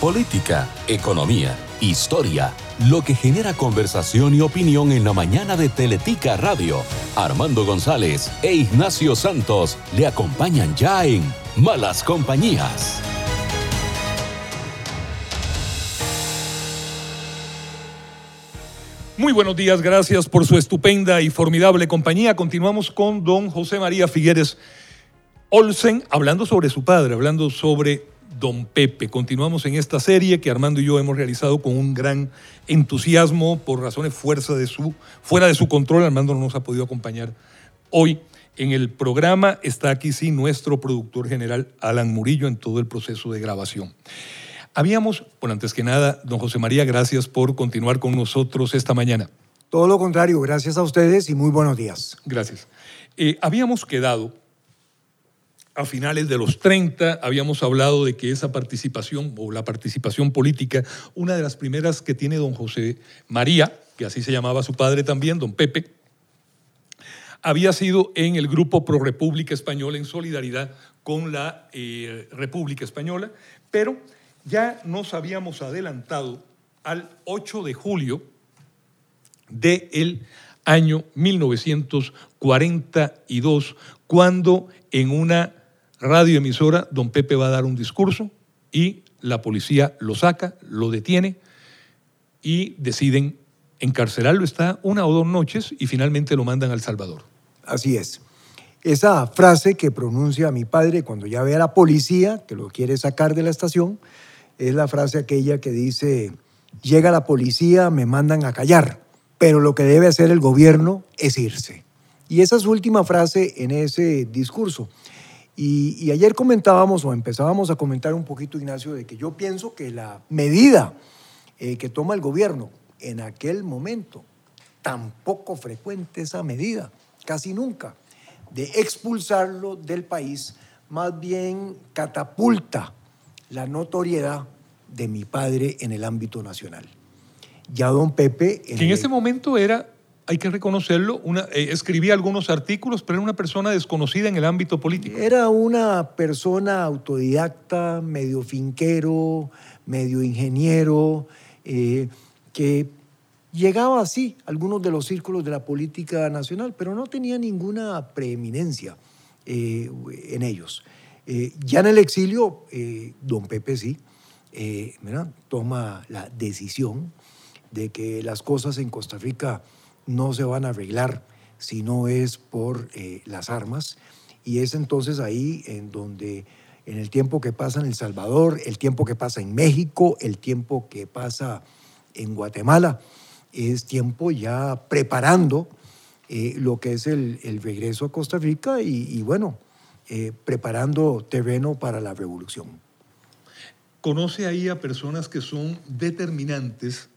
política, economía, historia, lo que genera conversación y opinión en la mañana de Teletica Radio. Armando González e Ignacio Santos le acompañan ya en Malas Compañías. Muy buenos días, gracias por su estupenda y formidable compañía. Continuamos con don José María Figueres Olsen hablando sobre su padre, hablando sobre don Pepe. Continuamos en esta serie que Armando y yo hemos realizado con un gran entusiasmo por razones fuerza de su, fuera de su control. Armando no nos ha podido acompañar hoy. En el programa está aquí sí nuestro productor general Alan Murillo en todo el proceso de grabación. Habíamos, bueno, antes que nada, don José María, gracias por continuar con nosotros esta mañana. Todo lo contrario, gracias a ustedes y muy buenos días. Gracias. Eh, habíamos quedado a finales de los 30, habíamos hablado de que esa participación o la participación política, una de las primeras que tiene don José María, que así se llamaba su padre también, don Pepe, había sido en el grupo Pro República Española en solidaridad con la eh, República Española, pero ya nos habíamos adelantado al 8 de julio del año 1942, cuando en una radioemisora don Pepe va a dar un discurso y la policía lo saca, lo detiene y deciden encarcelarlo. Está una o dos noches y finalmente lo mandan al Salvador. Así es. Esa frase que pronuncia mi padre cuando ya ve a la policía que lo quiere sacar de la estación, es la frase aquella que dice, llega la policía, me mandan a callar, pero lo que debe hacer el gobierno es irse. Y esa es su última frase en ese discurso. Y, ayer comentábamos o empezábamos a comentar un poquito, Ignacio, de que yo pienso que la medida eh, que toma el gobierno en aquel momento, tampoco frecuente esa medida, casi nunca, de expulsarlo del país, más bien catapulta la notoriedad de mi padre en el ámbito nacional. Ya don Pepe... En, en ese momento era, hay que reconocerlo, eh, escribía algunos artículos, pero era una persona desconocida en el ámbito político. Era una persona autodidacta, medio finquero, medio ingeniero, eh, que llegaba así a algunos de los círculos de la política nacional, pero no tenía ninguna preeminencia eh, en ellos. Ya en el exilio, don Pepe sí, toma la decisión de que las cosas en Costa Rica no se van a arreglar si no es por las armas. Y es entonces ahí en donde en el tiempo que pasa en El Salvador, el tiempo que pasa en México, el tiempo que pasa en Guatemala, es tiempo ya preparando lo que es el, regreso a Costa Rica y bueno, eh, preparando terreno para la revolución. ¿Conoce ahí a personas que son determinantes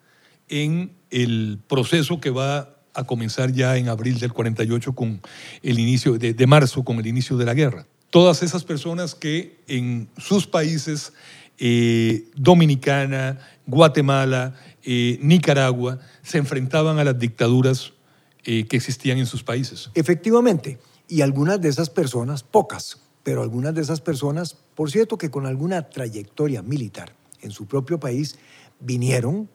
en el proceso que va a comenzar ya en abril del 48 con el inicio de, marzo con el inicio de la guerra? Todas esas personas que en sus países, eh, Dominicana, Guatemala, eh, Nicaragua, se enfrentaban a las dictaduras que existían en sus países. Efectivamente. Y algunas de esas personas, pocas, pero algunas de esas personas, por cierto que con alguna trayectoria militar en su propio país, vinieron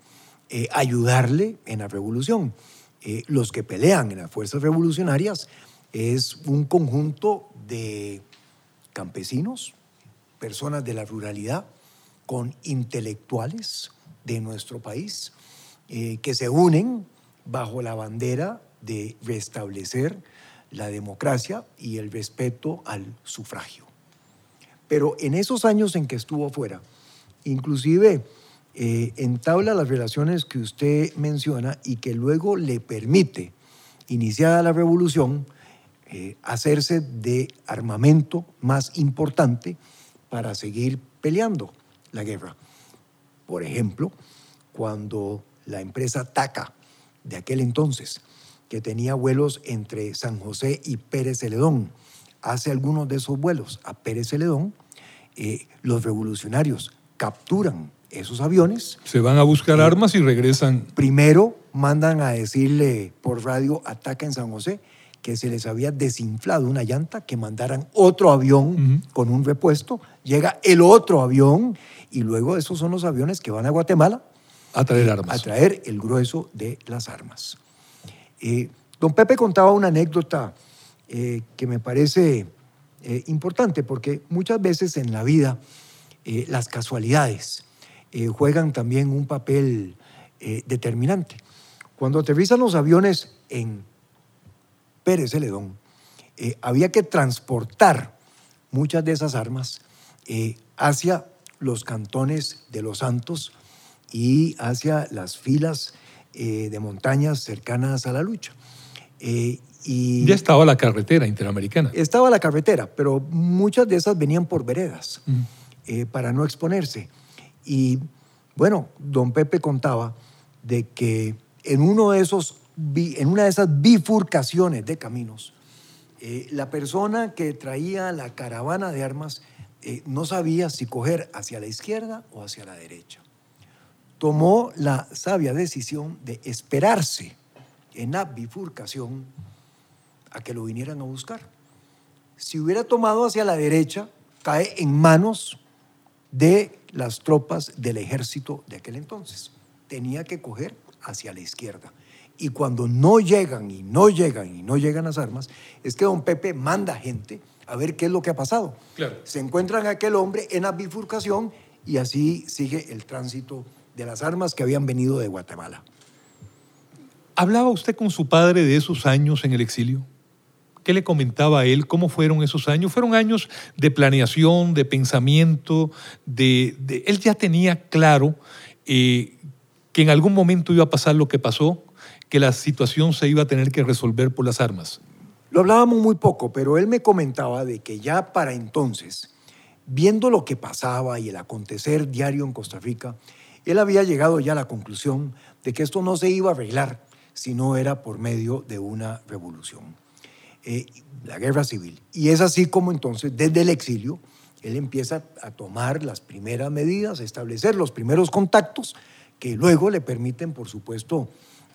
eh, a ayudarle en la revolución. Eh, los que pelean en las fuerzas revolucionarias es un conjunto de campesinos, personas de la ruralidad, con intelectuales de nuestro país, eh, que se unen bajo la bandera de restablecer la democracia y el respeto al sufragio. Pero en esos años en que estuvo fuera, inclusive eh, entabla las relaciones que usted menciona y que luego le permite, iniciada la revolución, eh, hacerse de armamento más importante para seguir peleando la guerra. Por ejemplo, cuando la empresa TACA de aquel entonces que tenía vuelos entre San José y Pérez Celedón. Hace algunos de esos vuelos a Pérez Celedón, eh, los revolucionarios capturan esos aviones. Se van a buscar armas y regresan. Primero mandan a decirle por radio, ataca en San José, que se les había desinflado una llanta, que mandaran otro avión con un repuesto, llega el otro avión y luego esos son los aviones que van a Guatemala a traer armas. A traer el grueso de las armas. Eh, don Pepe contaba una anécdota eh, que me parece eh, importante porque muchas veces en la vida las casualidades juegan también un papel determinante. Cuando aterrizan los aviones en Pérez Celedón, había que transportar muchas de esas armas hacia los cantones de Los Santos y hacia las filas eh, de montañas cercanas a la lucha. Eh, y ya estaba la carretera interamericana. Estaba la carretera, pero muchas de esas venían por veredas eh, para no exponerse. Y bueno, don Pepe contaba de que en, uno de esos, en una de esas bifurcaciones de caminos, la persona que traía la caravana de armas eh, no sabía si coger hacia la izquierda o hacia la derecha. Tomó la sabia decisión de esperarse en la bifurcación a que lo vinieran a buscar. Si hubiera tomado hacia la derecha, cae en manos de las tropas del ejército de aquel entonces. Tenía que coger hacia la izquierda. Y cuando no llegan y no llegan y no llegan las armas, es que don Pepe manda gente a ver qué es lo que ha pasado. Se encuentran aquel hombre en la bifurcación y así sigue el tránsito de las armas que habían venido de Guatemala. ¿Hablaba usted con su padre de esos años en el exilio? ¿Qué le comentaba a él? ¿Cómo fueron esos años? Fueron años de planeación, de pensamiento, de, él ya tenía claro eh, que en algún momento iba a pasar lo que pasó, que la situación se iba a tener que resolver por las armas. Lo hablábamos muy poco, pero él me comentaba de que ya para entonces, viendo lo que pasaba y el acontecer diario en Costa Rica, él había llegado ya a la conclusión de que esto no se iba a arreglar si no era por medio de una revolución, eh, la guerra civil. Y es así como entonces, desde el exilio, él empieza a tomar las primeras medidas, a establecer los primeros contactos que luego le permiten, por supuesto,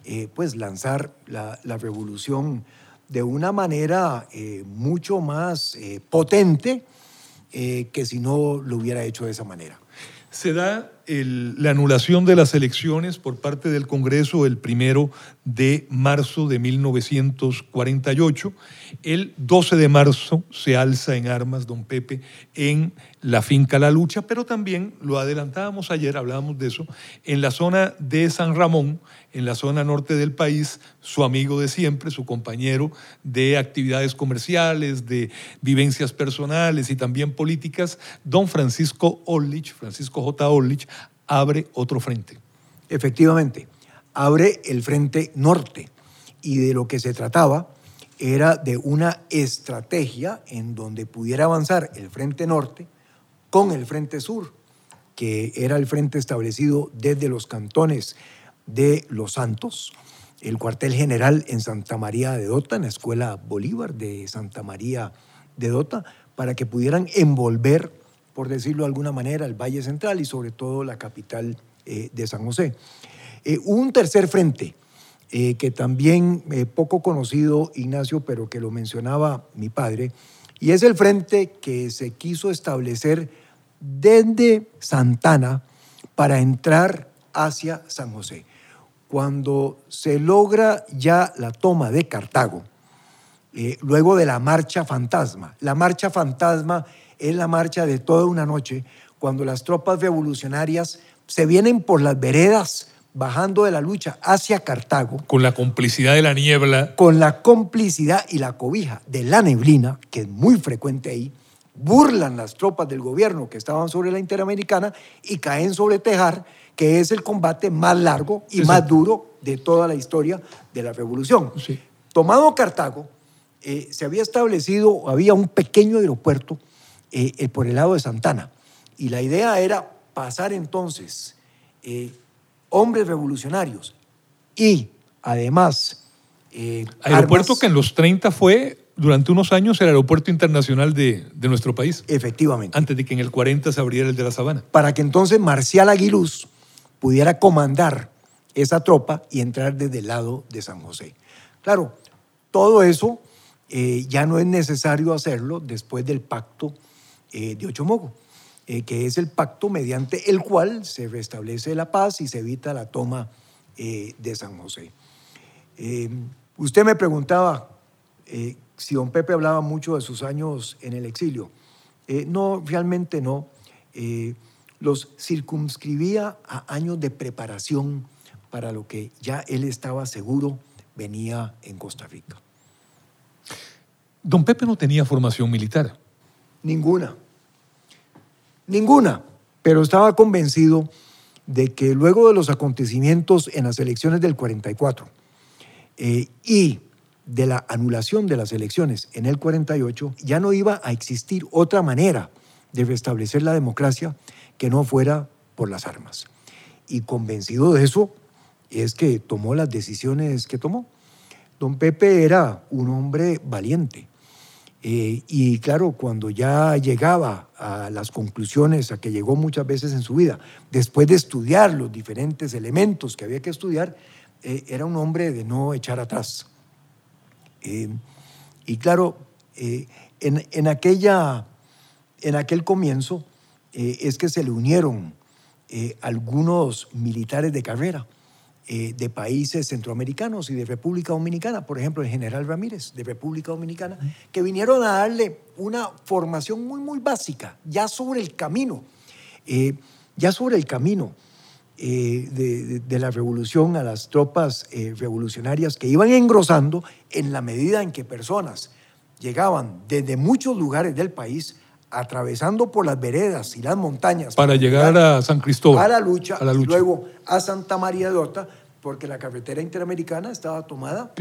eh, pues lanzar la, revolución de una manera eh, mucho más potente que si no lo hubiera hecho de esa manera. Se da la anulación de las elecciones por parte del Congreso el primero de marzo de 1948. El 12 de marzo se alza en armas don Pepe en la finca La Lucha, pero también lo adelantábamos ayer, hablábamos de eso, en la zona de San Ramón, en la zona norte del país, su amigo de siempre, su compañero de actividades comerciales, de vivencias personales y también políticas, don Francisco Orlich, Francisco J. Orlich, abre otro frente. Efectivamente, abre el frente norte y de lo que se trataba era de una estrategia en donde pudiera avanzar el frente norte con el frente sur, que era el frente establecido desde los cantones de Los Santos, el cuartel general en Santa María de Dota, en la Escuela Bolívar de Santa María de Dota, para que pudieran envolver, por decirlo de alguna manera, el Valle Central y sobre todo la capital eh, de San José. Eh, un tercer frente, eh, que también poco conocido, Ignacio, pero que lo mencionaba mi padre, y es el frente que se quiso establecer desde Santana para entrar hacia San José cuando se logra ya la toma de Cartago, eh, luego de la marcha fantasma. La marcha fantasma es la marcha de toda una noche, cuando las tropas revolucionarias se vienen por las veredas bajando de la lucha hacia Cartago. Con la complicidad de la niebla. Con la complicidad y la cobija de la neblina, que es muy frecuente ahí, burlan las tropas del gobierno que estaban sobre la Interamericana y caen sobre Tejar que es el combate más largo y más duro de toda la historia de la revolución. Tomado Cartago, eh, se había establecido, había un pequeño aeropuerto eh, por el lado de Santana, y la idea era pasar entonces eh, hombres revolucionarios y además... aeropuerto que en los 30 fue durante unos años el aeropuerto internacional de, de, nuestro país. Efectivamente. Antes de que en el 40 se abriera el de la Sabana. Para que entonces Marcial Aguiluz pudiera comandar esa tropa y entrar desde el lado de San José. Claro, todo eso eh, ya no es necesario hacerlo después del pacto eh, de Ochomogo, eh, que es el pacto mediante el cual se restablece la paz y se evita la toma de San José. usted me preguntaba si don Pepe hablaba mucho de sus años en el exilio. no, realmente no. Los circunscribía a años de preparación para lo que ya él estaba seguro venía en Costa Rica. Don Pepe no tenía formación militar. Ninguna. Ninguna. Pero estaba convencido de que luego de los acontecimientos en las elecciones del 44 eh, y de la anulación de las elecciones en el 48, ya no iba a existir otra manera de restablecer la democracia que no fuera por las armas. Y convencido de eso, es que tomó las decisiones que tomó. Don Pepe era un hombre valiente. Eh, y claro, cuando ya llegaba a las conclusiones a que llegó muchas veces en su vida, después de estudiar los diferentes elementos que había que estudiar, eh, era un hombre de no echar atrás. Eh, y claro, en, en, aquella, en aquel comienzo es que se le unieron algunos militares de carrera eh, de países centroamericanos y de República Dominicana, por ejemplo, el general Ramírez de República Dominicana, que vinieron a darle una formación muy, muy básica, ya sobre el camino, eh, ya sobre el camino eh, de, la revolución a las tropas revolucionarias que iban engrosando en la medida en que personas llegaban desde muchos lugares del país atravesando por las veredas y las montañas. Para, llegar, a San Cristóbal. A la lucha, a la lucha. y luego a Santa María de Ota porque la carretera interamericana estaba tomada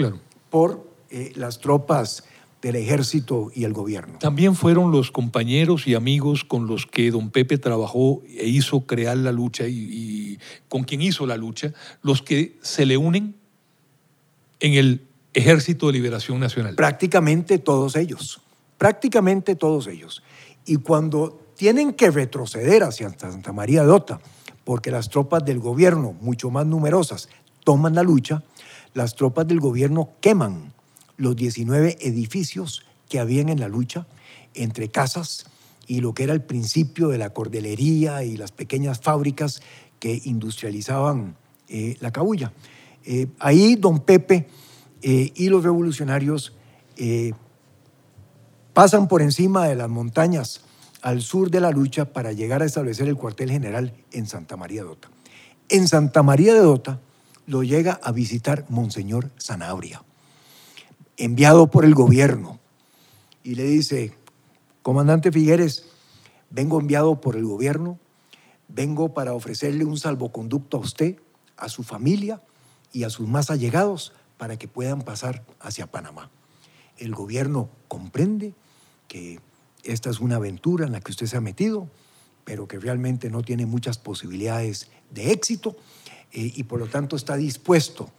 por eh, las tropas del ejército y el gobierno. También fueron los compañeros y amigos con los que don Pepe trabajó e hizo crear la lucha y, con quien hizo la lucha, los que se le unen en el Ejército de Liberación Nacional. Prácticamente todos ellos, prácticamente todos ellos. Y cuando tienen que retroceder hacia Santa María de Ota, porque las tropas del gobierno, mucho más numerosas, toman la lucha, las tropas del gobierno queman los 19 edificios que habían en la lucha, entre casas y lo que era el principio de la cordelería y las pequeñas fábricas que industrializaban eh, la cabulla. Eh, ahí don Pepe eh, y los revolucionarios pasan por encima de las montañas al sur de la lucha para llegar a establecer el cuartel general en Santa María de Dota. En Santa María de Dota, lo llega a visitar Monseñor Zanabria, enviado por el gobierno, y le dice, comandante Figueres, vengo enviado por el gobierno, vengo para ofrecerle un salvoconducto a usted, a su familia y a sus más allegados para que puedan pasar hacia Panamá. El gobierno comprende que esta es una aventura en la que usted se ha metido, pero que realmente no tiene muchas posibilidades de éxito eh, y por lo tanto está dispuesto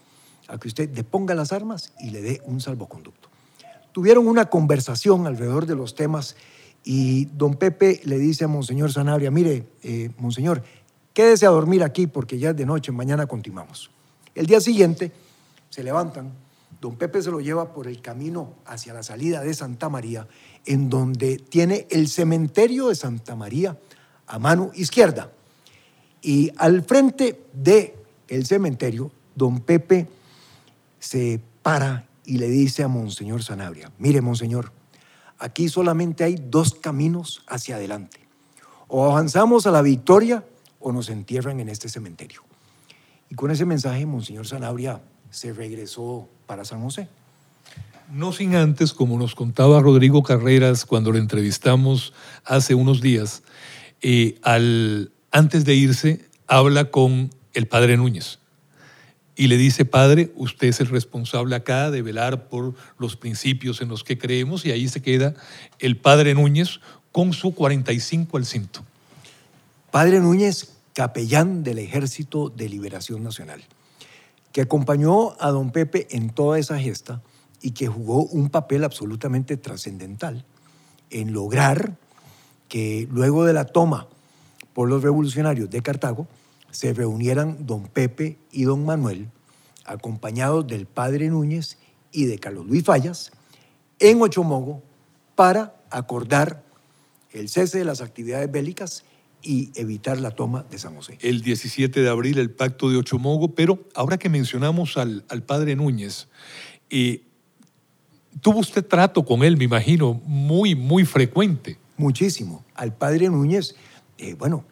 a que usted deponga las armas y le dé un salvoconducto. Tuvieron una conversación alrededor de los temas y don Pepe le dice a Monseñor Sanabria, mire, eh, Monseñor, quédese a dormir aquí porque ya es de noche, mañana continuamos. El día siguiente se levantan, don Pepe se lo lleva por el camino hacia la salida de Santa María, en donde tiene el cementerio de Santa María a mano izquierda. Y al frente de cementerio, don Pepe se para y le dice a Monseñor Sanabria, mire Monseñor, aquí solamente hay dos caminos hacia adelante. O avanzamos a la victoria o nos entierran en este cementerio. Y con ese mensaje, Monseñor Sanabria se regresó para San José. No sin antes, como nos contaba Rodrigo Carreras cuando lo entrevistamos hace unos días, eh, al, antes de irse, habla con el padre Núñez y le dice, padre, usted es el responsable acá de velar por los principios en los que creemos y ahí se queda el padre Núñez con su 45 al cinto. Padre Núñez, capellán del Ejército de Liberación Nacional, que acompañó a don Pepe en toda esa gesta y que jugó un papel absolutamente trascendental en lograr que luego de la toma por los revolucionarios de Cartago, se reunieran don Pepe y don Manuel, acompañados del padre Núñez y de Carlos Luis Fallas, en Ochomogo para acordar el cese de las actividades bélicas y evitar la toma de San José. El 17 de abril el pacto de Ochomogo, pero ahora que mencionamos al, padre Núñez, eh, tuvo usted trato con él, me imagino, muy, muy frecuente. Muchísimo. Al padre Núñez, eh, bueno,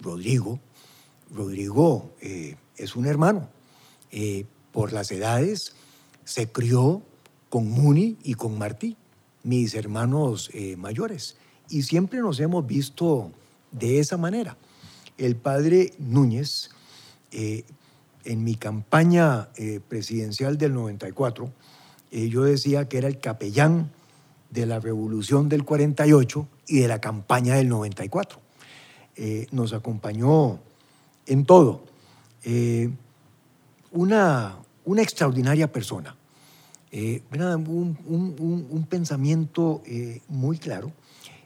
Rodrigo, Rodrigo eh, es un hermano. por las edades se crió con Muni y con Martí, mis hermanos mayores. Y siempre nos hemos visto de esa manera. El padre Núñez, eh, en mi campaña eh, presidencial del 94, eh, yo decía que era el capellán de la revolución del 48 y de la campaña del 94. nos acompañó en todo. una, una extraordinaria persona. Un, un, pensamiento muy claro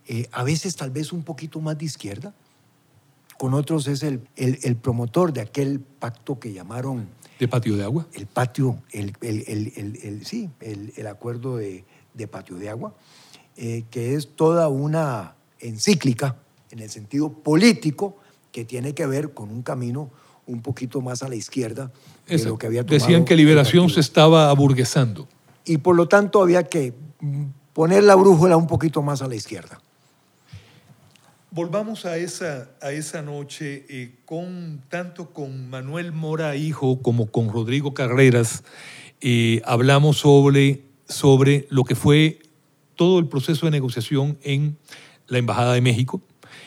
eh, a veces tal vez un poquito más de izquierda, con otros es el, el, promotor de aquel pacto que llamaron... ¿De patio de agua? El patio, el, sí, el, acuerdo de, de, patio de agua, eh, que es toda una encíclica en el sentido político que tiene que ver con un camino un poquito más a la izquierda de lo que había tomado Decían que Liberación se estaba aburguesando. Y por lo tanto había que poner la brújula un poquito más a la izquierda. Volvamos a esa, a esa noche, eh, con, tanto con Manuel Mora, hijo, como con Rodrigo Carreras, eh, hablamos sobre, sobre lo que fue todo el proceso de negociación en la Embajada de México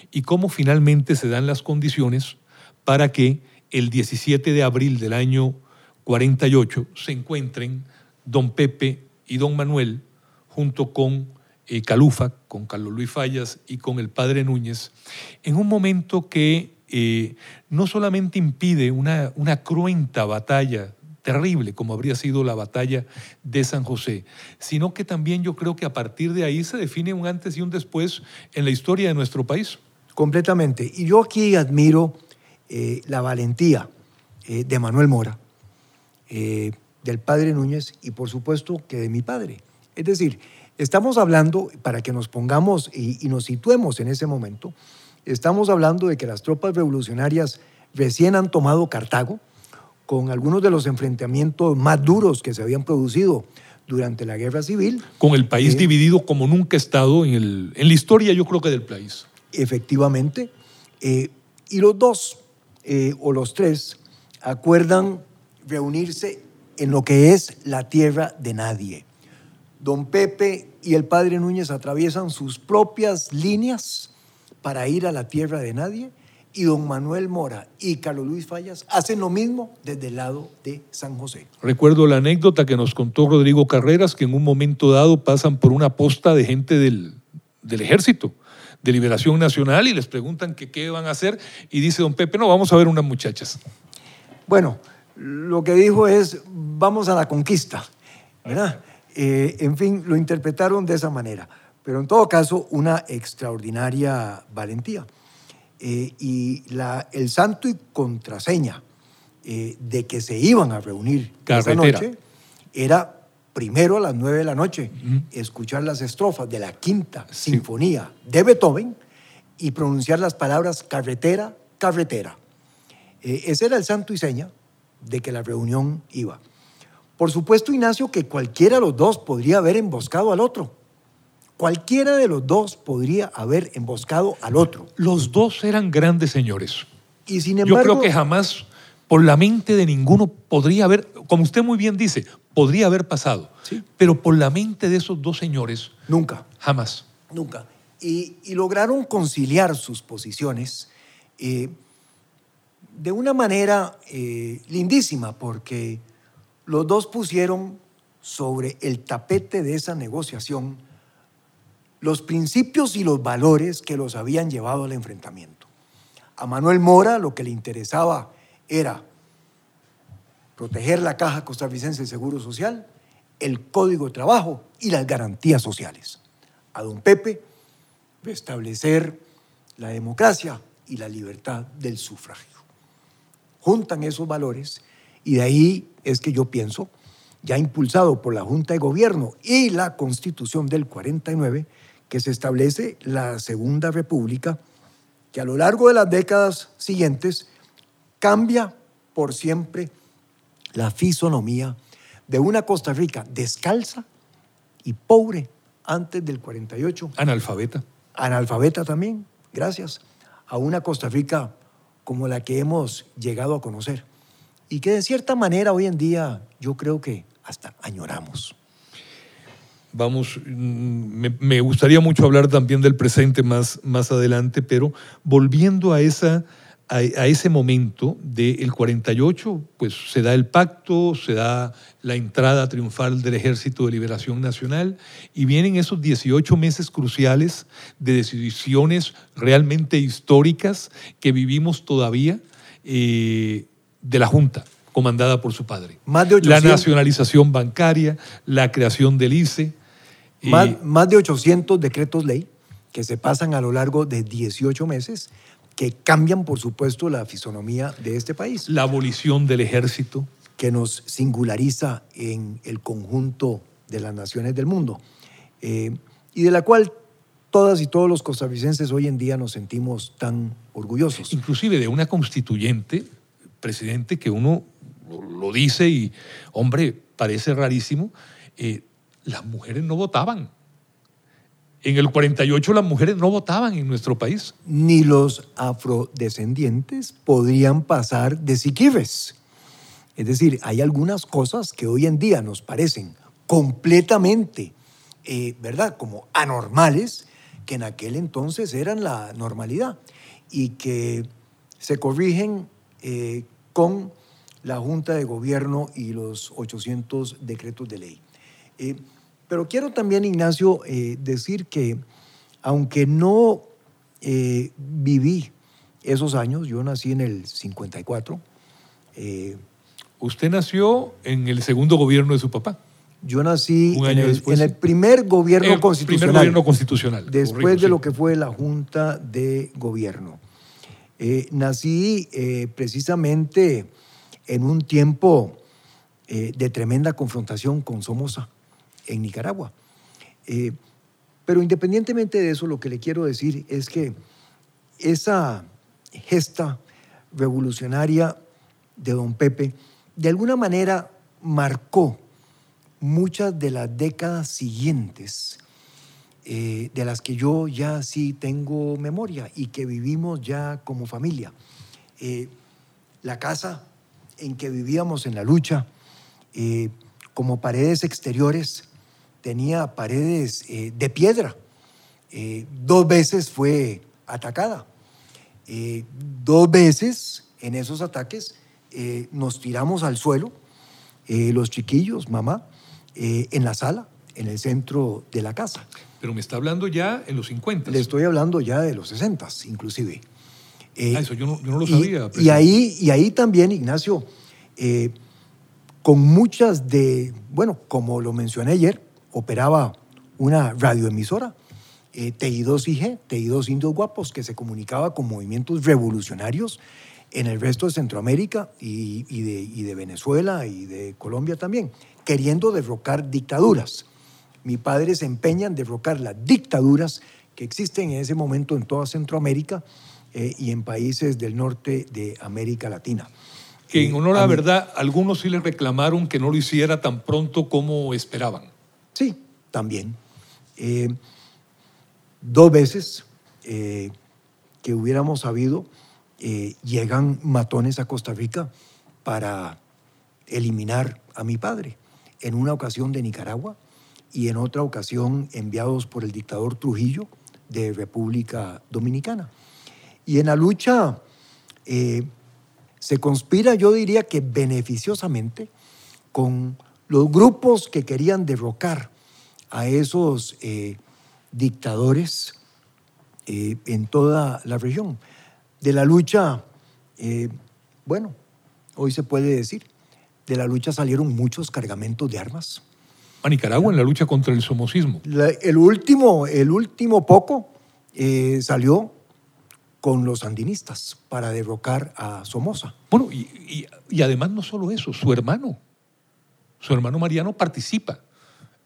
y cómo finalmente se dan las condiciones para que el 17 de abril del año 48 se encuentren don Pepe y don Manuel junto con eh, Calufa, con Carlos Luis Fallas y con el padre Núñez, en un momento que eh, no solamente impide una, una cruenta batalla terrible como habría sido la batalla de San José, sino que también yo creo que a partir de ahí se define un antes y un después en la historia de nuestro país. Completamente. Y yo aquí admiro eh, la valentía de Manuel Mora, del padre Núñez y por supuesto que de mi padre. Es decir, Estamos hablando, para que nos pongamos y, nos situemos en ese momento, estamos hablando de que las tropas revolucionarias recién han tomado Cartago, con algunos de los enfrentamientos más duros que se habían producido durante la guerra civil. Con el país eh, dividido como nunca ha estado en, el, en, la historia, yo creo que del país. Efectivamente. Eh, y los dos, eh, o los tres, acuerdan reunirse en lo que es la tierra de nadie don Pepe y el padre Núñez atraviesan sus propias líneas para ir a la tierra de nadie y don Manuel Mora y Carlos Luis Fallas hacen lo mismo desde el lado de San José. Recuerdo la anécdota que nos contó Rodrigo Carreras, que en un momento dado pasan por una posta de gente del, ejército de liberación nacional y les preguntan que qué van a hacer y dice don Pepe, no, vamos a ver unas muchachas. Bueno, lo que dijo es, vamos a la conquista, ¿verdad? Eh, en fin, lo interpretaron de esa manera. Pero en todo caso, una extraordinaria valentía. Eh, y la, el santo y contraseña eh, de que se iban a reunir esa noche era primero a las nueve de la noche, escuchar las estrofas de la quinta sinfonía de Beethoven y pronunciar las palabras carretera, carretera. ese era el santo y seña de que la reunión iba. Por supuesto, Ignacio, que cualquiera de los dos podría haber emboscado al otro. Cualquiera de los dos podría haber emboscado al otro. Los dos eran grandes señores. Y sin embargo, Yo creo que jamás por la mente de ninguno podría haber, como usted muy bien dice, podría haber pasado. ¿Sí? Pero por la mente de esos dos señores. Nunca. Jamás. Nunca. Y, lograron conciliar sus posiciones eh, de una manera eh, lindísima, porque los dos pusieron sobre el tapete de esa negociación los principios y los valores que los habían llevado al enfrentamiento. A Manuel Mora lo que le interesaba era proteger la Caja Costarricense de Seguro Social, el Código de Trabajo y las garantías sociales. A don Pepe, restablecer la democracia y la libertad del sufragio. Juntan esos valores y de ahí es que yo pienso ya impulsado por la Junta de Gobierno y la Constitución del 49, que se establece la Segunda República, que a lo largo de las décadas siguientes cambia por siempre la fisonomía de una Costa Rica descalza y pobre antes del 48. Analfabeta. Analfabeta también, gracias, a una Costa Rica como la que hemos llegado a conocer y que de cierta manera hoy en día yo creo que hasta añoramos. Vamos, mm, me, gustaría mucho hablar también del presente más, más adelante, pero volviendo a esa a, ese momento del 48, pues se da el pacto, se da la entrada triunfal del Ejército de Liberación Nacional y vienen esos 18 meses cruciales de decisiones realmente históricas que vivimos todavía eh, de la Junta comandada por su padre. Más de La nacionalización bancaria, la creación del ICE. Más, más de 800 decretos ley que se pasan a lo largo de 18 meses que cambian, por supuesto, la fisonomía de este país. La abolición del ejército. Que nos singulariza en el conjunto de las naciones del mundo eh, y de la cual todas y todos los costarricenses hoy en día nos sentimos tan orgullosos. Inclusive de una constituyente, presidente, que uno lo dice y, hombre, parece rarísimo, eh, las mujeres no votaban. En el 48 las mujeres no votaban en nuestro país. Ni los afrodescendientes podrían pasar de siquibes. Es decir, hay algunas cosas que hoy en día nos parecen completamente, eh, ¿verdad?, como anormales, que en aquel entonces eran la normalidad y que se corrigen eh, con la Junta de Gobierno y los 800 decretos de ley. Eh, pero quiero también, Ignacio, eh, decir que aunque no viví esos años, yo nací en el 54. Eh, Usted nació en el segundo gobierno de su papá. Yo nací en, el, en, el, primer gobierno el constitucional. Primer gobierno constitucional. Después de lo que fue la Junta de Gobierno. Nací precisamente en un tiempo de tremenda confrontación con Somoza en Nicaragua. Eh, pero independientemente de eso, lo que le quiero decir es que esa gesta revolucionaria de don Pepe, de alguna manera marcó muchas de las décadas siguientes, eh, de las que yo ya sí tengo memoria y que vivimos ya como familia. Eh, la casa en que vivíamos en la lucha, como paredes exteriores, tenía paredes eh, de piedra. Eh, dos veces fue atacada. Eh, dos veces en esos ataques nos tiramos al suelo, los chiquillos, mamá, en la sala, en el centro de la casa. Pero me está hablando ya en los 50. Le estoy hablando ya de los 60, inclusive. Ah, eso yo no, yo no, lo sabía. Y, ahí, y ahí también, Ignacio, con muchas de, bueno, como lo mencioné ayer, operaba una radioemisora, eh, TI2IG, TI2 Indios Guapos, que se comunicaba con movimientos revolucionarios en el resto de Centroamérica y, de, de, Venezuela y de Colombia también, queriendo derrocar dictaduras. Mi padre se empeña en derrocar las dictaduras que existen en ese momento en toda Centroamérica eh, y en países del norte de América Latina. Que en honor a la verdad, algunos sí le reclamaron que no lo hiciera tan pronto como esperaban. Sí, también. Eh, dos veces eh, que hubiéramos sabido, eh, llegan matones a Costa Rica para eliminar a mi padre. En una ocasión de Nicaragua y en otra ocasión enviados por el dictador Trujillo de República Dominicana. Y en la lucha se conspira, yo diría que beneficiosamente, con los grupos que querían derrocar a esos eh, dictadores eh, en toda la región. De la lucha, eh, bueno, hoy se puede decir, de la lucha salieron muchos cargamentos de armas. A Nicaragua en la lucha contra el somocismo. el, último, el último poco salió con los sandinistas para derrocar a Somoza. Bueno, y además no solo eso, su hermano, Su hermano Mariano participa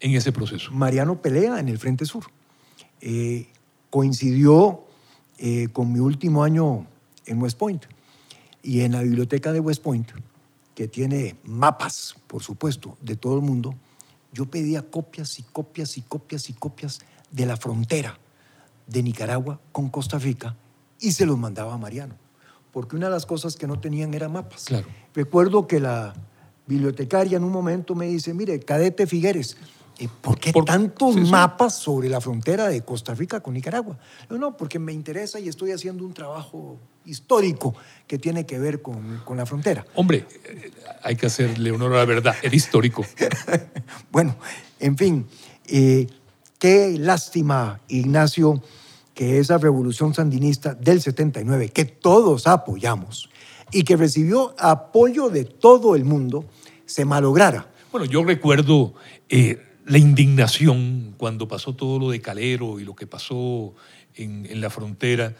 en ese proceso. Mariano pelea en el Frente Sur. Eh, coincidió eh, con mi último año en West Point. Y en la biblioteca de West Point, que tiene mapas, por supuesto, de todo el mundo, yo pedía copias y copias y copias y copias de la frontera de Nicaragua con Costa Rica y se los mandaba a Mariano. Porque una de las cosas que no tenían era mapas. Claro. Recuerdo que la bibliotecaria en un momento me dice, mire, cadete Figueres, ¿por qué Por- tantos sí, sí. mapas sobre la frontera de Costa Rica con Nicaragua? No, no, porque me interesa y estoy haciendo un trabajo histórico que tiene que ver con, con la frontera. Hombre, eh, hay que hacerle honor a la verdad, era histórico. Bueno, en fin, eh, qué lástima, Ignacio, que esa revolución sandinista del 79, que todos apoyamos y que recibió apoyo de todo el mundo, se malograra. Bueno, yo recuerdo eh, la indignación cuando pasó todo lo de Calero y lo que pasó en, en la frontera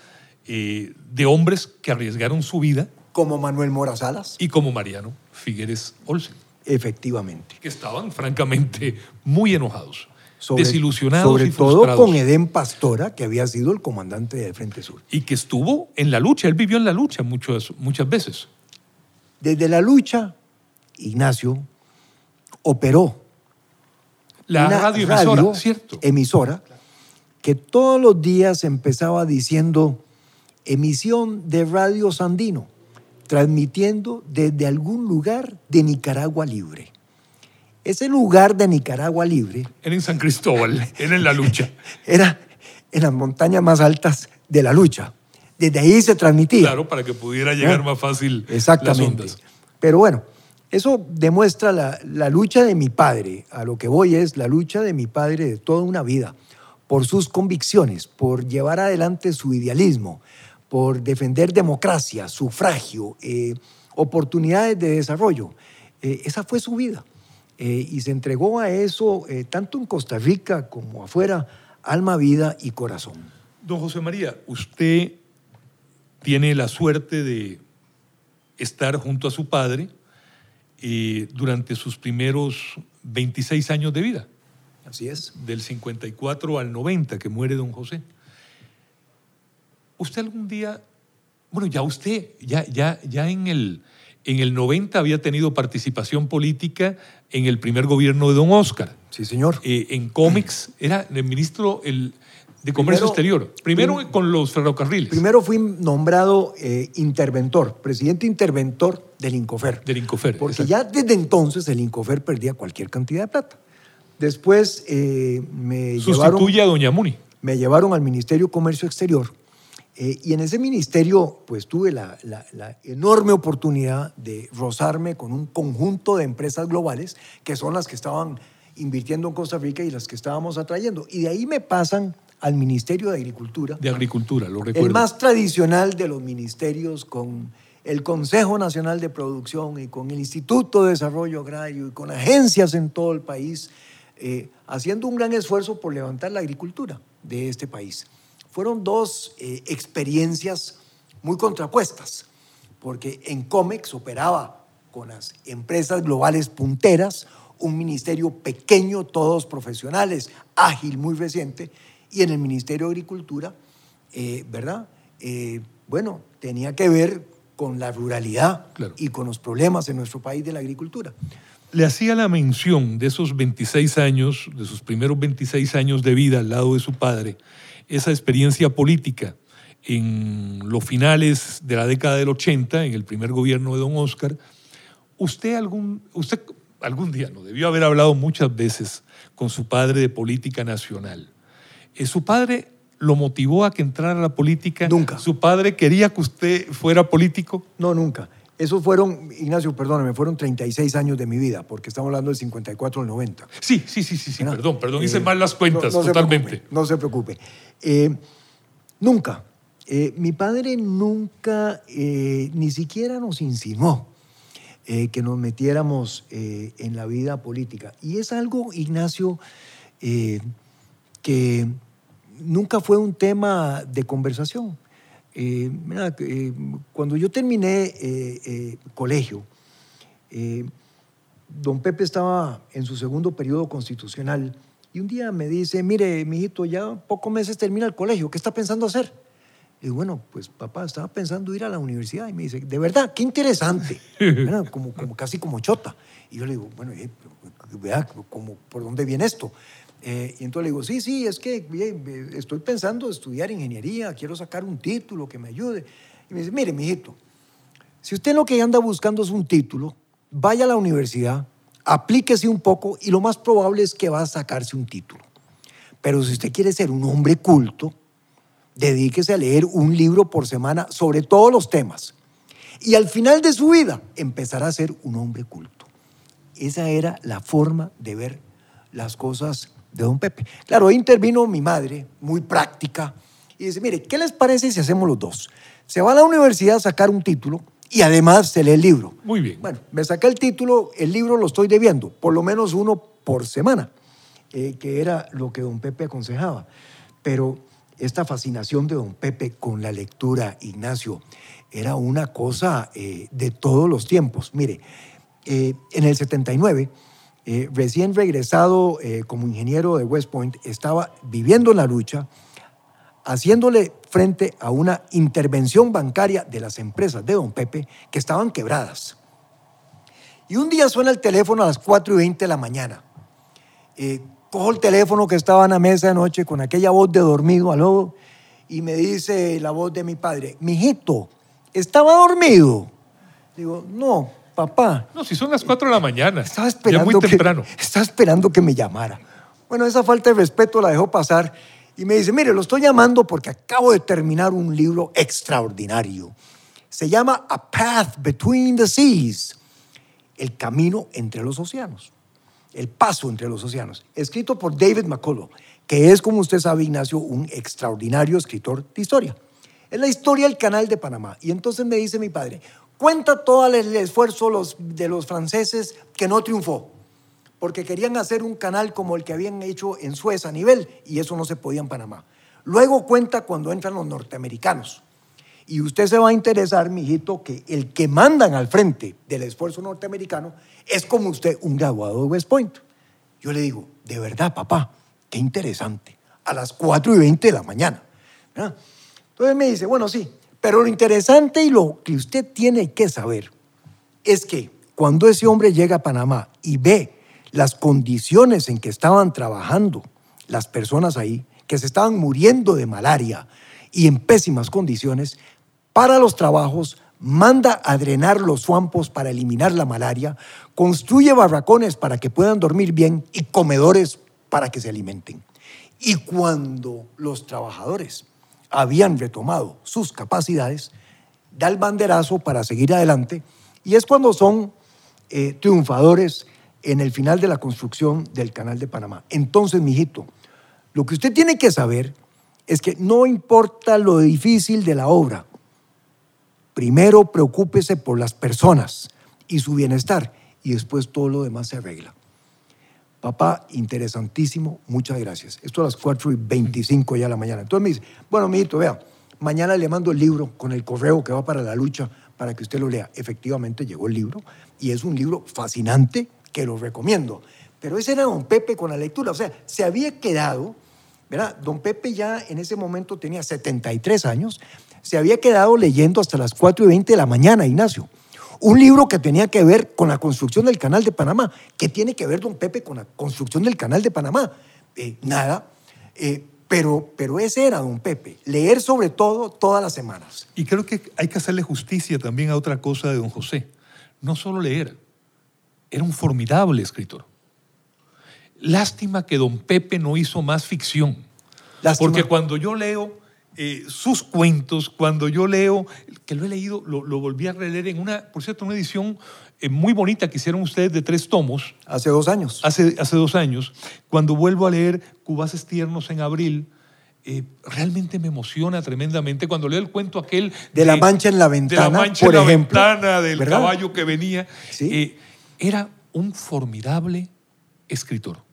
eh, de hombres que arriesgaron su vida Como Manuel Mora Salas, y como Mariano Figueres Olsen, efectivamente. que estaban francamente muy enojados, Sobre- desilusionados sobre y todo con Edén Pastora, que había sido el comandante del Frente Sur. y que estuvo en la lucha, él vivió en la lucha muchas, muchas veces. Desde la lucha, Ignacio operó La una radio emisora, radio ¿cierto? emisora que todos los días empezaba diciendo emisión de Radio Sandino, transmitiendo desde algún lugar de Nicaragua Libre. Ese lugar de Nicaragua Libre Era en San Cristóbal, era en la lucha. era en las montañas más altas de la lucha. Desde ahí se transmitía. Claro, para que pudiera llegar Ah, más fácil las Exactamente. ondas. Pero bueno, eso demuestra la, lucha de mi padre. A lo que voy es la lucha de mi padre de toda una vida, por sus convicciones, por llevar adelante su idealismo, por defender democracia, sufragio, eh, oportunidades de desarrollo. Eh, esa fue su vida. Eh, y se entregó a eso, eh, tanto en Costa Rica como afuera, alma, vida y corazón. Don José María, usted tiene la suerte de estar junto a su padre eh, durante sus primeros 26 años de vida, Así es. del 54 al 90 que muere don José. ¿Usted algún día, bueno, ya usted, ya, ya, ya en, el, en el 90 había tenido participación política en el primer gobierno de don Oscar? Sí, señor. eh, en cómics, era el ministro el, de Comercio Primero- Exterior. Primero prim- con los ferrocarriles Primero fui nombrado eh, interventor, presidente interventor del Incofer. del Incofer. Porque exacto. ya desde entonces el Incofer perdía cualquier cantidad de plata. Después eh, me, llevaron, Sustituye a Doña Muni. me llevaron al Ministerio de Comercio Exterior eh, y en ese ministerio pues tuve la, la- la enorme oportunidad de rozarme con un conjunto de empresas globales que son las que estaban invirtiendo en Costa Rica y las que estábamos atrayendo. Y de ahí me pasan al Ministerio de Agricultura De Agricultura, lo recuerdo. el más tradicional de los ministerios con el Consejo Nacional de Producción y con el Instituto de Desarrollo Agrario y con agencias en todo el país, eh, haciendo un gran esfuerzo por levantar la agricultura de este país. Fueron dos eh, experiencias muy contrapuestas, porque en COMEX operaba con las empresas globales punteras, un ministerio pequeño, todos profesionales, ágil, muy reciente, y en el Ministerio de Agricultura, eh, ¿verdad? Eh, bueno, tenía que ver con la ruralidad Claro. y con los problemas en nuestro país de la agricultura. Le hacía la mención de esos 26 años, de sus primeros 26 años de vida al lado de su padre, esa experiencia política en los finales de la década del 80, en el primer gobierno de don Oscar. Usted algún, usted algún día, no debió haber hablado muchas veces con su padre de política nacional. Eh, ¿Su padre lo motivó a que entrara a la política? Nunca. ¿Su padre quería que usted fuera político? No, nunca. Esos fueron, Ignacio, perdóname, fueron 36 años de mi vida, porque estamos hablando del 54 al 90. Sí, sí, sí, sí, sí, perdón, perdón, Eh, hice mal las cuentas, no- no se totalmente. no se preocupe. Eh, nunca. Eh, mi padre nunca eh, ni siquiera nos insinuó eh, que nos metiéramos eh, en la vida política. Y es algo, Ignacio, eh, que nunca fue un tema de conversación. Eh, mira, eh, cuando yo terminé eh, eh, colegio, eh, don Pepe estaba en su segundo periodo constitucional y un día me dice, mire, mijito, ya pocos meses termina el colegio, ¿qué está pensando hacer? Y bueno, pues papá, estaba pensando ir a la universidad. Y me dice, de verdad, qué interesante. Como, como casi como chota. Y yo le digo, bueno, eh, vea, como, ¿por dónde viene esto? Eh, y entonces le digo, sí, sí, es que estoy pensando estudiar ingeniería, quiero sacar un título que me ayude. Y me dice, mire, mijito, si usted lo que anda buscando es un título, vaya a la universidad, aplíquese un poco y lo más probable es que va a sacarse un título. Pero si usted quiere ser un hombre culto, dedíquese a leer un libro por semana sobre todos los temas. Y al final de su vida empezará a ser un hombre culto. Esa era la forma de ver las cosas de don Pepe. Claro, ahí intervino mi madre, muy práctica, y dice, mire, ¿qué les parece si hacemos los dos? Se va a la universidad a sacar un título y además se lee el libro. Muy bien. Bueno, me saqué el título, el libro lo estoy debiendo, por lo menos uno por semana, eh, que era lo que don Pepe aconsejaba. Pero esta fascinación de don Pepe con la lectura, Ignacio, era una cosa eh, de todos los tiempos. Mire, eh, en el 79, eh, recién regresado como ingeniero de West Point, estaba viviendo en la lucha, haciéndole frente a una intervención bancaria de las empresas de don Pepe que estaban quebradas. Y un día suena el teléfono a las 4 y 20 de la mañana cojo el teléfono que estaba en la mesa de noche con aquella voz de dormido al y me dice la voz de mi padre, mijito, ¿estaba dormido? Digo, no, papá. No, si son las 4 de la mañana. Estaba esperando muy temprano. Que, estaba esperando que me llamara. Bueno, esa falta de respeto la dejó pasar y me dice, mire, lo estoy llamando porque acabo de terminar un libro extraordinario. Se llama A Path Between the Seas, el camino entre los océanos. El paso entre los océanos, escrito por David McCullough, que es, como usted sabe, Ignacio, un extraordinario escritor de historia. Es la historia del canal de Panamá. Y entonces me dice mi padre, cuenta todo el esfuerzo de los franceses que no triunfó, porque querían hacer un canal como el que habían hecho en Suez a nivel, y eso no se podía en Panamá. Luego cuenta cuando entran los norteamericanos. Y usted se va a interesar, mijito, que el que mandan al frente del esfuerzo norteamericano es como usted, un graduado de West Point. Yo le digo, de verdad, papá, qué interesante. A las 4 y 20 de la mañana. Entonces me dice, bueno, sí, pero lo interesante y lo que usted tiene que saber es que cuando ese hombre llega a Panamá y ve las condiciones en que estaban trabajando las personas ahí, que se estaban muriendo de malaria y en pésimas condiciones, para los trabajos manda a drenar los suampos para eliminar la malaria, construye barracones para que puedan dormir bien y comedores para que se alimenten. Y cuando los trabajadores habían retomado sus capacidades, da el banderazo para seguir adelante y es cuando son eh, triunfadores en el final de la construcción del Canal de Panamá. Entonces, mijito, lo que usted tiene que saber es que no importa lo difícil de la obra, Primero preocúpese por las personas y su bienestar y después todo lo demás se arregla. Papá, interesantísimo, muchas gracias. Esto a las 4 y 25 ya de la mañana. Entonces me dice, bueno, mijito, vea, mañana le mando el libro con el correo que va para la lucha para que usted lo lea. Efectivamente llegó el libro y es un libro fascinante que lo recomiendo. Pero ese era don Pepe con la lectura, o sea, se había quedado, ¿verdad? Don Pepe ya en ese momento tenía 73 años, se había quedado leyendo hasta las 4 y 20 de la mañana, Ignacio. Un libro que tenía que ver con la construcción del canal de Panamá. ¿Qué tiene que ver, don Pepe, con la construcción del canal de Panamá? Eh, nada. Eh, pero, pero ese era, don Pepe, leer sobre todo todas las semanas. Y creo que hay que hacerle justicia también a otra cosa de don José. No solo leer, era un formidable escritor. Lástima que don Pepe no hizo más ficción. Porque cuando yo leo eh, sus cuentos, cuando yo leo, que lo he leído, lo, volví a releer en una, por cierto, una edición eh, muy bonita que hicieron ustedes de tres tomos. Hace dos años. Hace, hace dos años. Cuando vuelvo a leer Cubases Tiernos en abril, eh, realmente me emociona tremendamente cuando leo el cuento aquel de, la mancha en la ventana, de la mancha en la ventana del caballo que venía. era un formidable escritor.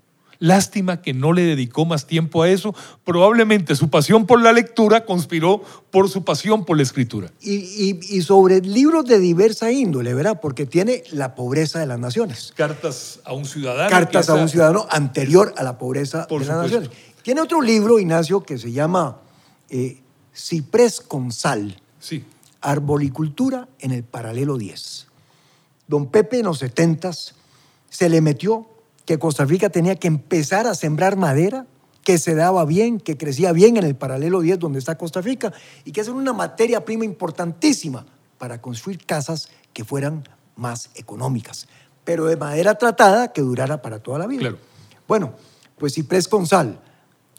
Lástima que no le dedicó más tiempo a eso. Probablemente su pasión por la lectura conspiró por su pasión por la escritura. Y, sobre libros de diversa índole, ¿verdad? Porque tiene La pobreza de las naciones. Cartas a un ciudadano. Cartas a un ciudadano anterior a la pobreza de las naciones. Tiene otro libro, Ignacio, que se llama eh, Ciprés con sal. Sí. Arbolicultura en el paralelo 10. Don Pepe en los 70 se le metió que Costa Rica tenía que empezar a sembrar madera, que se daba bien, que crecía bien en el paralelo 10 donde está Costa Rica y que es una materia prima importantísima para construir casas que fueran más económicas, pero de madera tratada que durara para toda la vida. Claro. Bueno, pues ciprés con sal.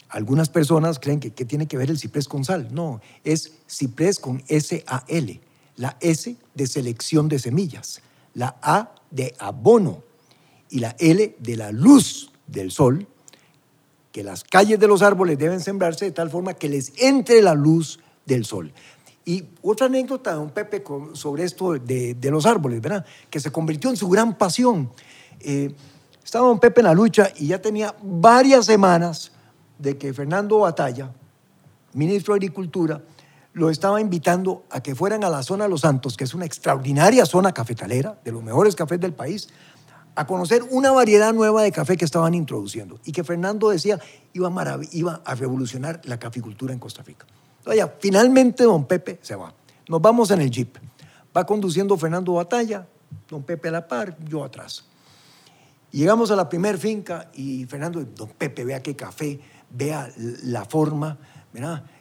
Algunas personas creen que ¿qué tiene que ver el ciprés con sal? No, es ciprés con S-A-L, la S de selección de semillas, la A de abono, y la L de la luz del sol, que las calles de los árboles deben sembrarse de tal forma que les entre la luz del sol. Y otra anécdota de don Pepe sobre esto de, los árboles, ¿verdad? Que se convirtió en su gran pasión. Eh, estaba don Pepe en la lucha y ya tenía varias semanas de que Fernando Batalla, ministro de Agricultura, lo estaba invitando a que fueran a la zona de Los Santos, que es una extraordinaria zona cafetalera, de los mejores cafés del país, a conocer una variedad nueva de café que estaban introduciendo y que Fernando decía iba a, iba a revolucionar la caficultura en Costa Rica. Entonces, finalmente don Pepe se va. Nos vamos en el jeep. Va conduciendo Fernando Batalla, don Pepe a la par, yo atrás. Llegamos a la primer finca y Fernando, don Pepe, vea qué café, vea la forma,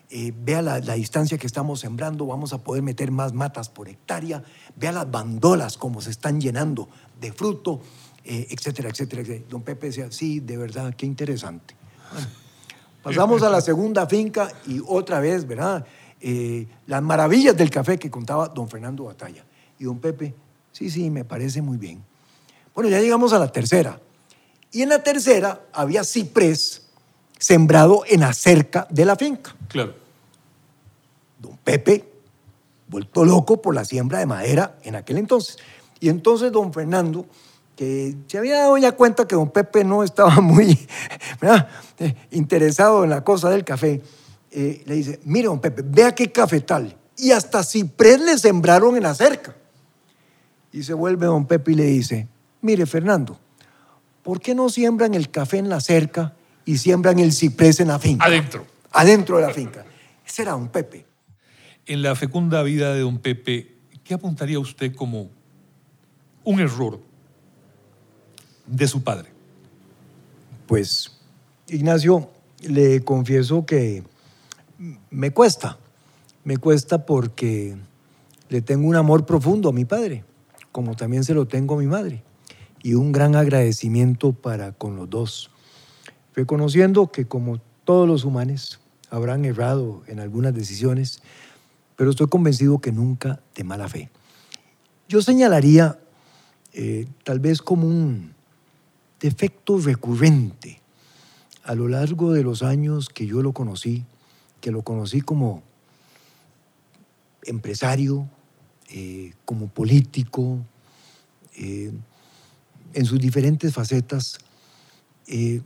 eh, vea la, la, distancia que estamos sembrando, vamos a poder meter más matas por hectárea, vea las bandolas como se están llenando de fruto, eh, etcétera, etcétera, Don Pepe decía, sí, de verdad, qué interesante. pasamos a la segunda finca y otra vez, ¿verdad? Eh, las maravillas del café que contaba don Fernando Batalla. Y don Pepe, sí, sí, me parece muy bien. Bueno, ya llegamos a la tercera. Y en la tercera había ciprés sembrado en la cerca de la finca. Claro. Don Pepe, vuelto loco por la siembra de madera en aquel entonces. Y entonces don Fernando que se había dado ya cuenta que don Pepe no estaba muy eh, interesado en la cosa del café, eh, le dice, mire don Pepe, vea qué cafetal. Y hasta ciprés le sembraron en la cerca. Y se vuelve don Pepe y le dice, mire Fernando, ¿por qué no siembran el café en la cerca y siembran el ciprés en la finca? Adentro. Adentro de la finca. Ese era don Pepe. En la fecunda vida de don Pepe, ¿qué apuntaría usted como un error de su padre? Pues, Ignacio, le confieso que me cuesta. Me cuesta porque le tengo un amor profundo a mi padre, como también se lo tengo a mi madre, y un gran agradecimiento para con los dos, reconociendo que como todos los humanos habrán errado en algunas decisiones, pero estoy convencido que nunca de mala fe. Yo señalaría eh, tal vez como un, defecto recurrente a lo largo de los años que yo lo conocí, que lo conocí como empresario, eh, como político, eh, en sus diferentes facetas, eh,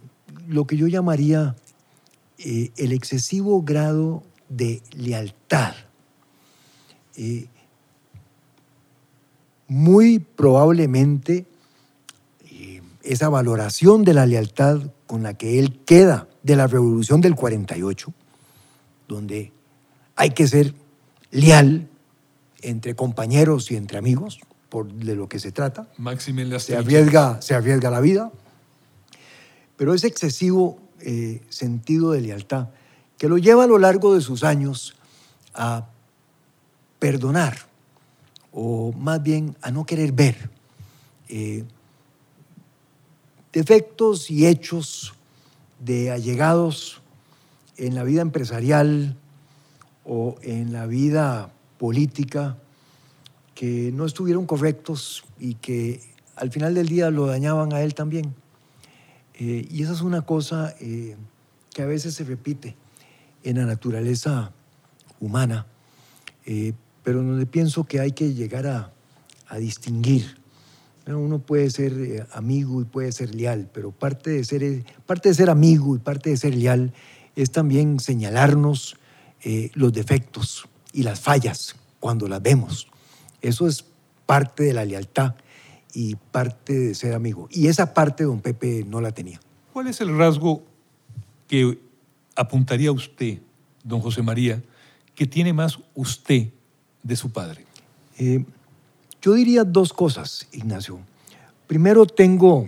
lo que yo llamaría el excesivo grado de lealtad. muy probablemente esa valoración de la lealtad con la que él queda de la revolución del 48, donde hay que ser leal entre compañeros y entre amigos, por de lo que se trata. se arriesga, se arriesga la vida, pero ese excesivo eh, sentido de lealtad que lo lleva a lo largo de sus años a perdonar, o más bien a no querer ver eh, defectos y hechos de allegados en la vida empresarial o en la vida política que no estuvieron correctos y que al final del día lo dañaban a él también. Eh, y esa es una cosa eh, que a veces se repite en la naturaleza humana, eh, pero donde pienso que hay que llegar a, a distinguir Uno puede ser eh, amigo y puede ser leal, pero parte de ser, parte de ser amigo y parte de ser leal es también señalarnos eh, los defectos y las fallas cuando las vemos. Eso es parte de la lealtad y parte de ser amigo. Y esa parte don Pepe no la tenía. ¿Cuál es el rasgo que apuntaría usted, don José María, que tiene más usted de su padre? Eh, yo diría dos cosas, Ignacio. Primero, tengo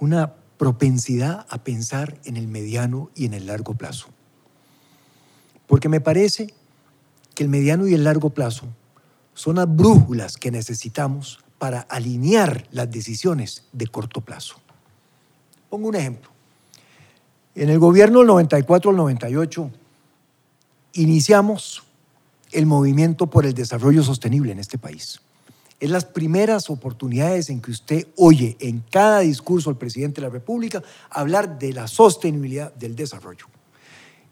una propensidad a pensar en el mediano y en el largo plazo. Porque me parece que el mediano y el largo plazo son las brújulas que necesitamos para alinear las decisiones de corto plazo. Pongo un ejemplo. En el gobierno del 94 al 98 iniciamos el movimiento por el desarrollo sostenible en este país. Es las primeras oportunidades en que usted oye en cada discurso del presidente de la República hablar de la sostenibilidad del desarrollo,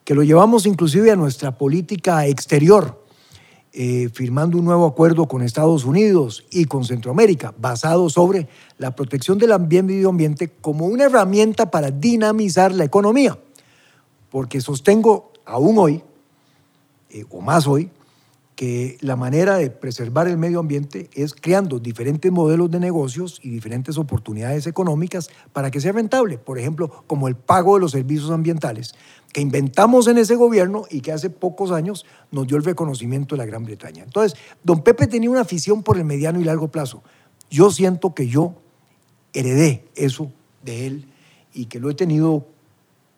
que lo llevamos inclusive a nuestra política exterior, eh, firmando un nuevo acuerdo con Estados Unidos y con Centroamérica, basado sobre la protección del medio ambiente como una herramienta para dinamizar la economía. Porque sostengo aún hoy, eh, o más hoy, que la manera de preservar el medio ambiente es creando diferentes modelos de negocios y diferentes oportunidades económicas para que sea rentable. Por ejemplo, como el pago de los servicios ambientales, que inventamos en ese gobierno y que hace pocos años nos dio el reconocimiento de la Gran Bretaña. Entonces, don Pepe tenía una afición por el mediano y largo plazo. Yo siento que yo heredé eso de él y que lo he tenido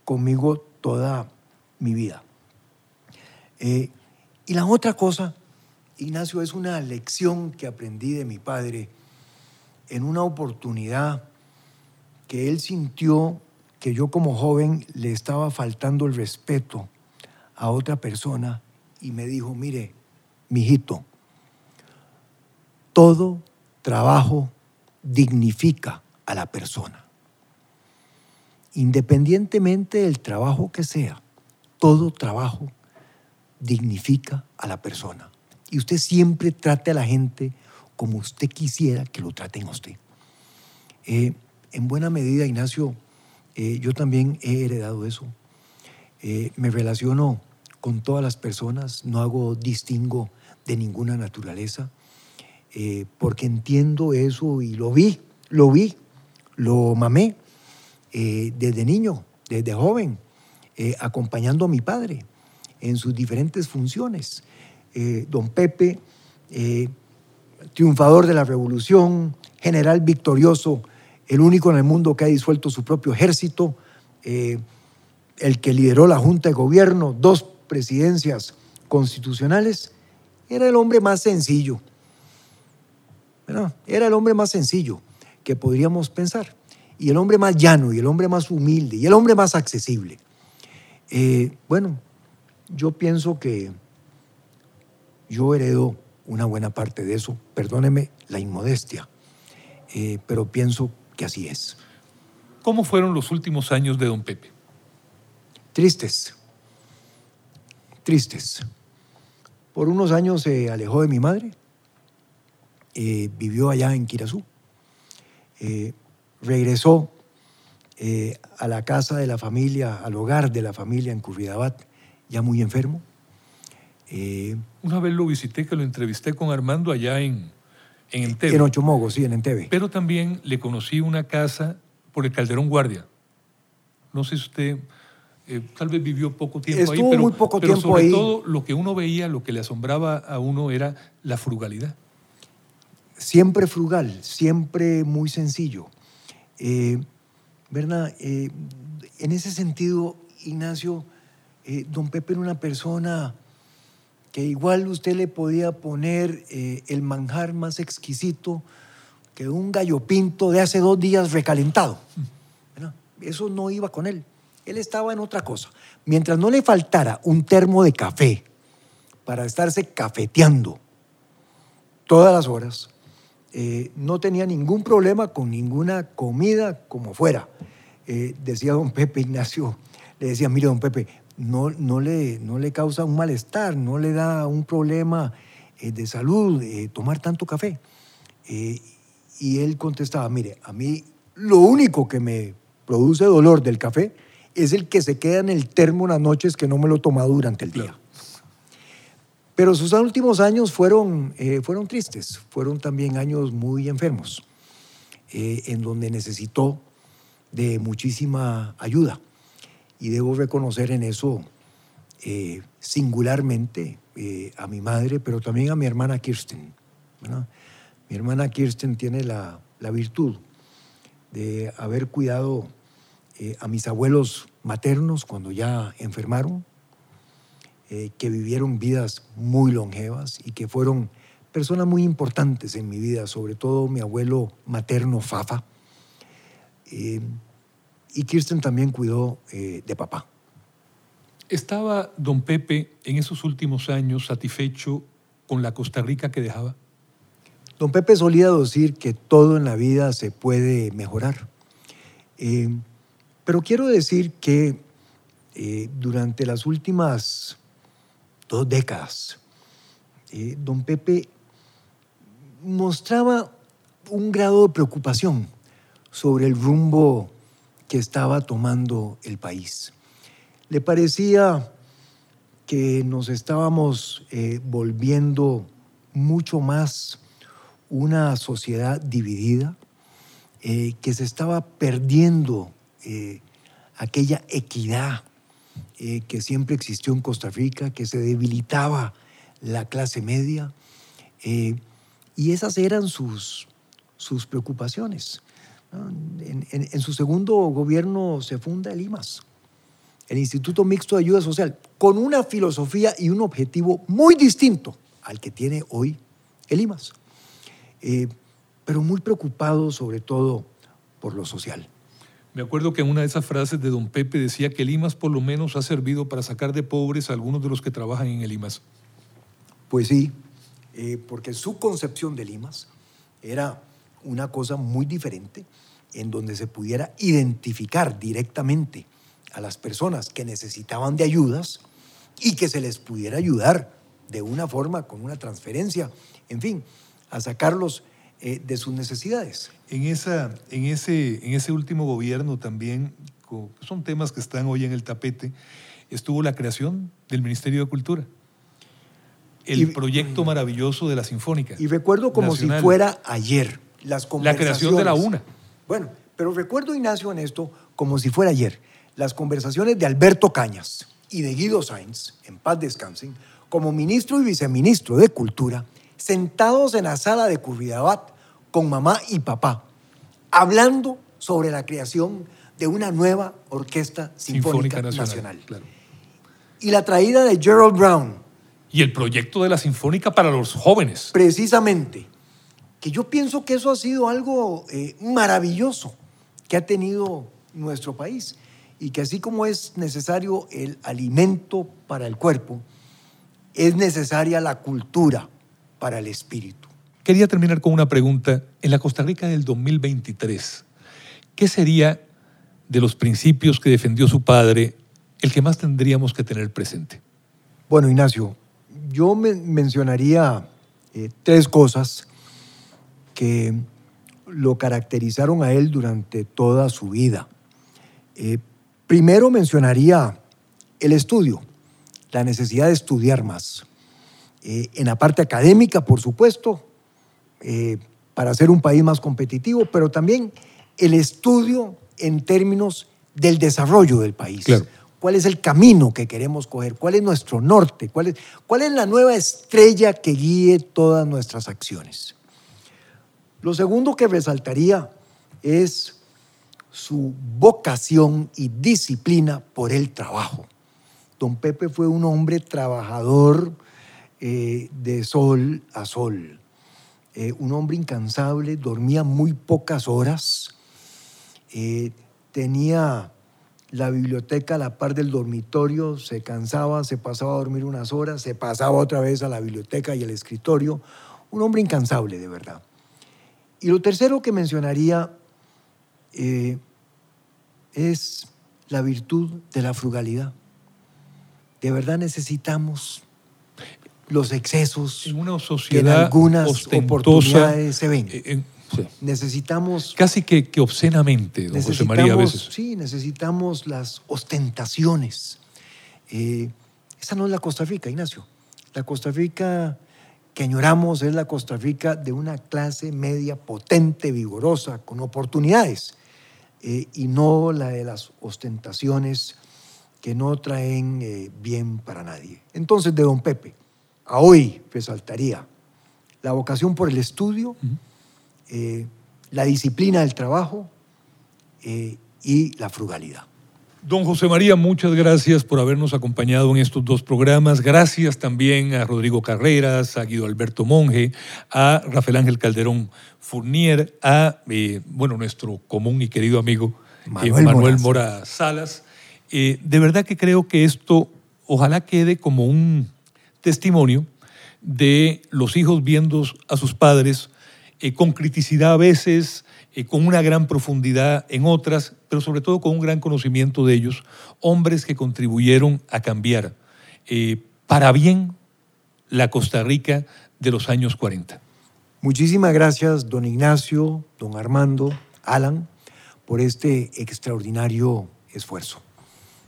conmigo toda mi vida. Eh, y la otra cosa, Ignacio, es una lección que aprendí de mi padre en una oportunidad que él sintió que yo como joven le estaba faltando el respeto a otra persona y me dijo, mire, mijito, todo trabajo dignifica a la persona. Independientemente del trabajo que sea, todo trabajo dignifica a la persona. Y usted siempre trate a la gente como usted quisiera que lo traten a usted. Eh, en buena medida, Ignacio, eh, yo también he heredado eso. Eh, me relaciono con todas las personas, no hago distingo de ninguna naturaleza, porque entiendo eso y lo vi, lo vi, lo mamé desde niño, desde joven, acompañando a mi padre en sus diferentes funciones. Eh, don Pepe, eh, triunfador de la revolución, general victorioso, el único en el mundo que ha disuelto su propio ejército, eh, el que lideró la Junta de Gobierno, dos presidencias constitucionales, era el hombre más sencillo. Era el hombre más sencillo que podríamos pensar. Y el hombre más llano, y el hombre más humilde, y el hombre más accesible. bueno, yo pienso que yo heredo una buena parte de eso, perdóneme la inmodestia, eh, pero pienso que así es. ¿Cómo fueron los últimos años de don Pepe? Tristes, tristes. Por unos años se alejó de mi madre, eh, vivió allá en Kirazú, eh, regresó a la casa de la familia, al hogar de la familia en Curridabat, ya muy enfermo. Eh, Una vez lo visité, que lo entrevisté con Armando allá en, en Entebbe. En Ochomogo, sí, en Entebbe. Pero también le conocí una casa por el Calderón Guardia. No sé si usted eh, tal vez vivió poco tiempo ahí, pero, muy poco pero tiempo sobre ahí. todo lo que uno veía, lo que le asombraba a uno era la frugalidad. Siempre frugal, siempre muy sencillo. Eh, ¿Verdad? en ese sentido, Ignacio, eh, don Pepe era una persona que igual usted le podía poner eh, el manjar más exquisito que un gallo pinto de hace dos días recalentado. Eso no iba con él. Él estaba en otra cosa. Mientras no le faltara un termo de café para estarse cafeteando todas las horas, eh, no tenía ningún problema con ninguna comida como fuera. decía don Pepe Ignacio, le decía, mire don Pepe, no, no, le, no le causa un malestar, no le da un problema eh, de salud eh, tomar tanto café. Eh, y él contestaba, mire, a mí lo único que me produce dolor del café es el que se queda en el termo en las noches que no me lo tomado durante el día. Pero sus últimos años fueron, eh, fueron tristes, fueron también años muy enfermos, en donde necesitó de muchísima ayuda. Y debo reconocer en eso eh, singularmente a mi madre, pero también a mi hermana Kirsten. Mi hermana Kirsten tiene la, la virtud de haber cuidado eh, a mis abuelos maternos cuando ya enfermaron, eh, que vivieron vidas muy longevas y que fueron personas muy importantes en mi vida, sobre todo mi abuelo materno Fafa. Eh, y Kirsten también cuidó de papá. ¿Estaba don Pepe en esos últimos años satisfecho con la Costa Rica que dejaba? Don Pepe solía decir que todo en la vida se puede mejorar. Eh, pero quiero decir que eh, durante las últimas dos décadas, eh, don Pepe mostraba un grado de preocupación sobre el rumbo que estaba tomando el país. Le parecía que nos estábamos volviendo mucho más una sociedad dividida, eh, que se estaba perdiendo eh, aquella equidad eh, que siempre existió en Costa Rica, que se debilitaba la clase media. y esas eran sus, sus preocupaciones. En, en, su segundo gobierno se funda el IMAS, el Instituto Mixto de Ayuda Social, con una filosofía y un objetivo muy distinto al que tiene hoy el IMAS. Eh, pero muy preocupado sobre todo por lo social. Me acuerdo que en una de esas frases de don Pepe decía que el IMAS por lo menos ha servido para sacar de pobres a algunos de los que trabajan en el IMAS. Pues sí, eh, porque su concepción del IMAS era una cosa muy diferente, en donde se pudiera identificar directamente a las personas que necesitaban de ayudas y que se les pudiera ayudar de una forma, con una transferencia, en fin, a sacarlos eh, de sus necesidades. En, esa, en, ese, en ese último gobierno también, son temas que están hoy en el tapete, estuvo la creación del Ministerio de Cultura. El proyecto maravilloso de la Sinfónica. Y recuerdo como si fuera ayer las La creación de la UNA. Bueno, pero recuerdo, Ignacio, en esto como si fuera ayer, las conversaciones de Alberto Cañas y de Guido Sainz, en paz descansen, como ministro y viceministro de Cultura, sentados en la sala de Curridabat con mamá y papá, hablando sobre la creación de una nueva orquesta sinfónica, nacional. Y la traída de Gerald Brown. Y el proyecto de la sinfónica para los jóvenes. Precisamente. Que yo pienso que eso ha sido algo eh, maravilloso que ha tenido nuestro país. Y que así como es necesario el alimento para el cuerpo, es necesaria la cultura para el espíritu. Quería terminar con una pregunta. En la Costa Rica del 2023, ¿qué sería de los principios que defendió su padre el que más tendríamos que tener presente? Bueno, Ignacio, yo mencionaría eh, tres cosas que lo caracterizaron a él durante toda su vida. Eh, primero mencionaría el estudio, la necesidad de estudiar más. Eh, en la parte académica, por supuesto, eh, para ser un país más competitivo, pero también el estudio en términos del desarrollo del país. ¿Cuál es el camino que queremos coger? ¿Cuál es nuestro norte? ¿Cuál es, ¿Cuál es la nueva estrella que guíe todas nuestras acciones? Lo segundo que resaltaría es su vocación y disciplina por el trabajo. Don Pepe fue un hombre trabajador, eh, de sol a sol. Eh, un hombre incansable, dormía muy pocas horas, eh, tenía la biblioteca a la par del dormitorio, se cansaba, se pasaba a dormir unas horas, se pasaba otra vez a la biblioteca y al escritorio. Un hombre incansable, de verdad. Y lo tercero que mencionaría es la virtud de la frugalidad. De verdad necesitamos los excesos en una sociedad algunas oportunidades se ven. Eh, Necesitamos... Casi que, que obscenamente, don José María, a veces. Sí, necesitamos las ostentaciones. Eh, esa no es la Costa Rica, Ignacio. La Costa Rica que añoramos es la Costa Rica de una clase media potente, vigorosa, con oportunidades, eh, y no la de las ostentaciones que no traen eh, bien para nadie. Entonces, de don Pepe, a hoy resaltaría la vocación por el estudio, eh, la disciplina del trabajo y la frugalidad. Don José María, muchas gracias por habernos acompañado en estos dos programas. Gracias también a Rodrigo Carreras, a Guido Alberto Monge, a Rafael Ángel Calderón Fournier, a eh, bueno, nuestro común y querido amigo eh, Manuel, Mora Salas. Eh, de verdad que creo que esto ojalá quede como un testimonio de los hijos viendo a sus padres con criticidad a veces, eh, con una gran profundidad en otras, pero sobre todo con un gran conocimiento de ellos, hombres que contribuyeron a cambiar eh, para bien la Costa Rica de los años 40. Muchísimas gracias, don Ignacio, don Armando, Alan, por este extraordinario esfuerzo.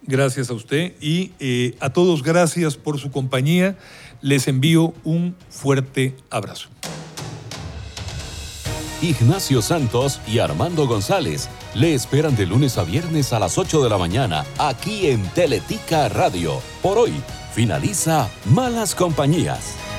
Gracias a usted y eh, a todos gracias por su compañía. Les envío un fuerte abrazo. Ignacio Santos y Armando González le esperan de lunes a viernes a las 8 de la mañana aquí en Teletica Radio. Por hoy finaliza Malas Compañías.